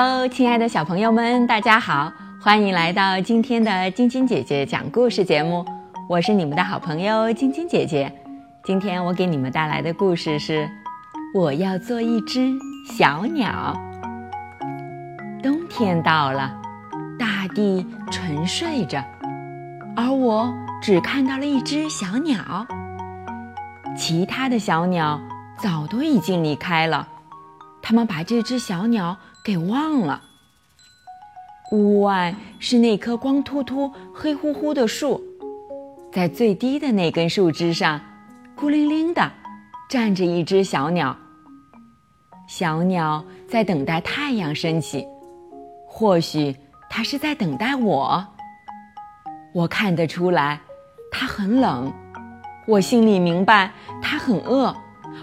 Hello，亲爱的小朋友们，大家好，欢迎来到今天的晶晶姐姐讲故事节目。我是你们的好朋友晶晶姐姐。今天我给你们带来的故事是《我要做一只小鸟》。冬天到了，大地沉睡着，而我只看到了一只小鸟。其他的小鸟早都已经离开了，它们把这只小鸟给忘了。屋外是那棵光秃秃、黑乎乎的树，在最低的那根树枝上，孤零零的站着一只小鸟。小鸟在等待太阳升起。或许它是在等待我。我看得出来，它很冷。我心里明白，它很饿。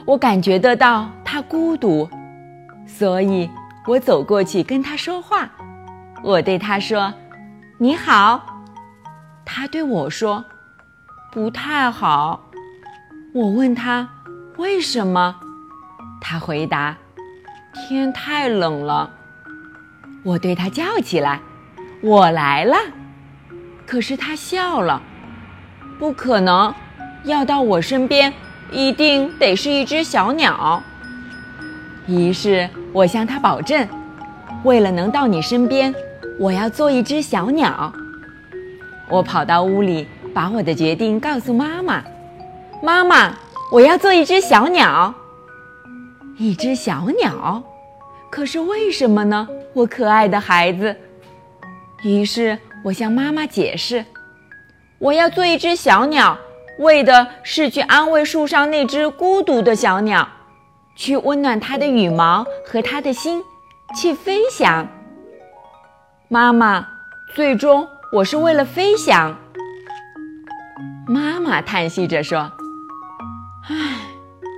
我感觉得到它孤独，所以我走过去跟它说话。我对它说：“你好。”它对我说：“不太好。”我问它为什么，它回答：“天太冷了。”我对他叫起来：“我来了！”可是他笑了，不可能，要到我身边，一定得是一只小鸟。于是我向他保证：“为了能到你身边，我要做一只小鸟。”我跑到屋里，把我的决定告诉妈妈：“妈妈，我要做一只小鸟。”一只小鸟。可是为什么呢，我可爱的孩子？于是我向妈妈解释：“我要做一只小鸟，为的是去安慰树上那只孤独的小鸟，去温暖它的羽毛和它的心，去飞翔。”妈妈，最终我是为了飞翔。妈妈叹息着说：“唉，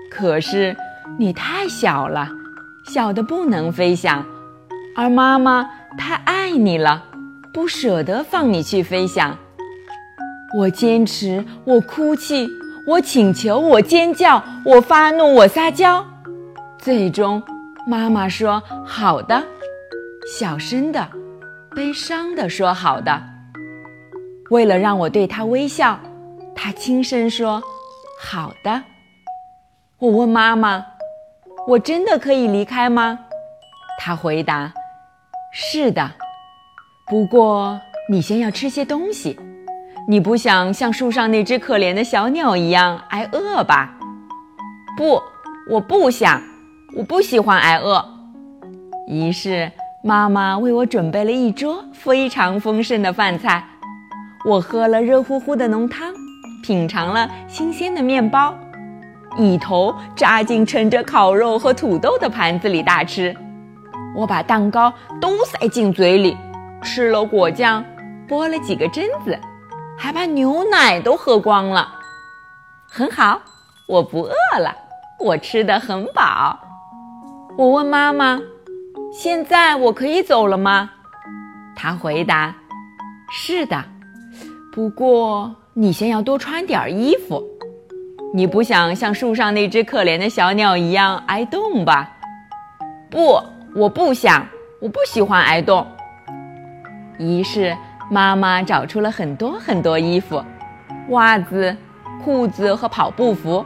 可是你太小了。”小的不能飞翔，而妈妈太爱你了，不舍得放你去飞翔。我坚持，我哭泣，我请求，我尖叫，我发怒，我撒娇。最终，妈妈说：“好的。”小声的，悲伤的说：“好的。”为了让我对她微笑，她轻声说：“好的。”我问妈妈。我真的可以离开吗？他回答：“是的，不过你先要吃些东西。你不想像树上那只可怜的小鸟一样挨饿吧？”“不，我不想，我不喜欢挨饿。”于是妈妈为我准备了一桌非常丰盛的饭菜。我喝了热乎乎的浓汤，品尝了新鲜的面包。一头扎进盛着烤肉和土豆的盘子里大吃，我把蛋糕都塞进嘴里，吃了果酱，剥了几个榛子，还把牛奶都喝光了。很好，我不饿了，我吃的很饱。我问妈妈：“现在我可以走了吗？”她回答：“是的，不过你先要多穿点衣服。”你不想像树上那只可怜的小鸟一样挨冻吧？不，我不想，我不喜欢挨冻。于是妈妈找出了很多很多衣服，袜子、裤子和跑步服，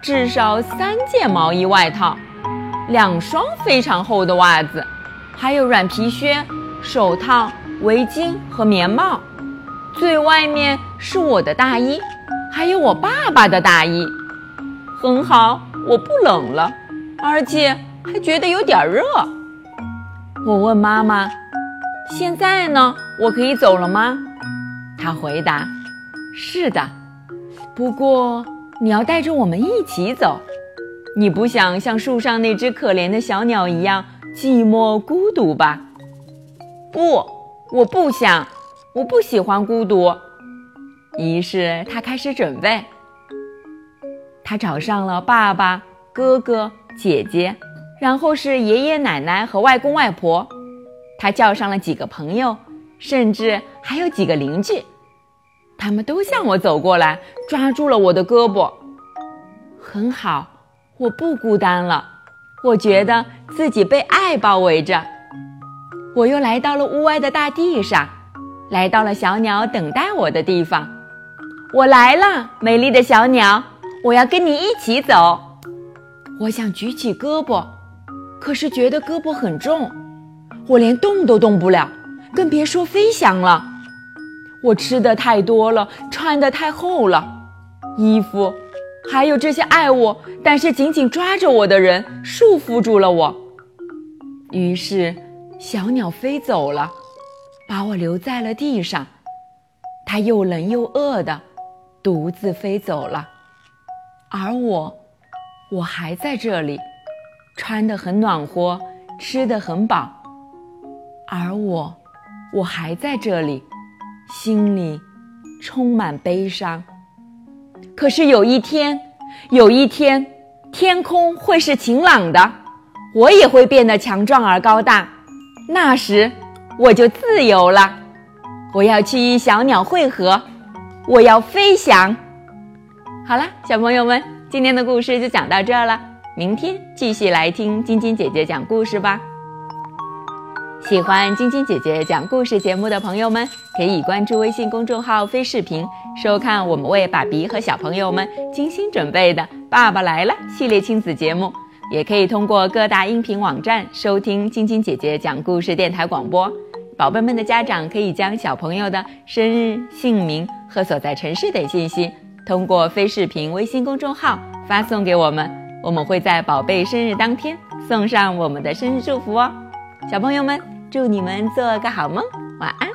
至少三件毛衣外套，两双非常厚的袜子，还有软皮靴、手套、围巾和棉帽。最外面是我的大衣。还有我爸爸的大衣，很好，我不冷了，而且还觉得有点热。我问妈妈：“现在呢？我可以走了吗？”她回答：“是的，不过你要带着我们一起走。你不想像树上那只可怜的小鸟一样寂寞孤独吧？”“不，我不想，我不喜欢孤独。”于是他开始准备。他找上了爸爸、哥哥、姐姐，然后是爷爷奶奶和外公外婆。他叫上了几个朋友，甚至还有几个邻居。他们都向我走过来，抓住了我的胳膊。很好，我不孤单了。我觉得自己被爱包围着。我又来到了屋外的大地上，来到了小鸟等待我的地方。我来了，美丽的小鸟，我要跟你一起走。我想举起胳膊，可是觉得胳膊很重，我连动都动不了，更别说飞翔了。我吃的太多了，穿的太厚了，衣服，还有这些爱我但是紧紧抓着我的人，束缚住了我。于是，小鸟飞走了，把我留在了地上。它又冷又饿的。独自飞走了，而我，我还在这里，穿得很暖和，吃得很饱。而我，我还在这里，心里充满悲伤。可是有一天，有一天，天空会是晴朗的，我也会变得强壮而高大。那时，我就自由了。我要去与小鸟会合。我要飞翔。好了，小朋友们，今天的故事就讲到这儿了。明天继续来听晶晶姐姐讲故事吧。喜欢晶晶姐姐讲故事节目的朋友们，可以关注微信公众号“飞视频”，收看我们为爸比和小朋友们精心准备的《爸爸来了》系列亲子节目。也可以通过各大音频网站收听晶晶姐姐讲故事电台广播。宝贝们的家长可以将小朋友的生日、姓名和所在城市等信息，通过非视频微信公众号发送给我们，我们会在宝贝生日当天送上我们的生日祝福哦。小朋友们，祝你们做个好梦，晚安。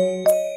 Música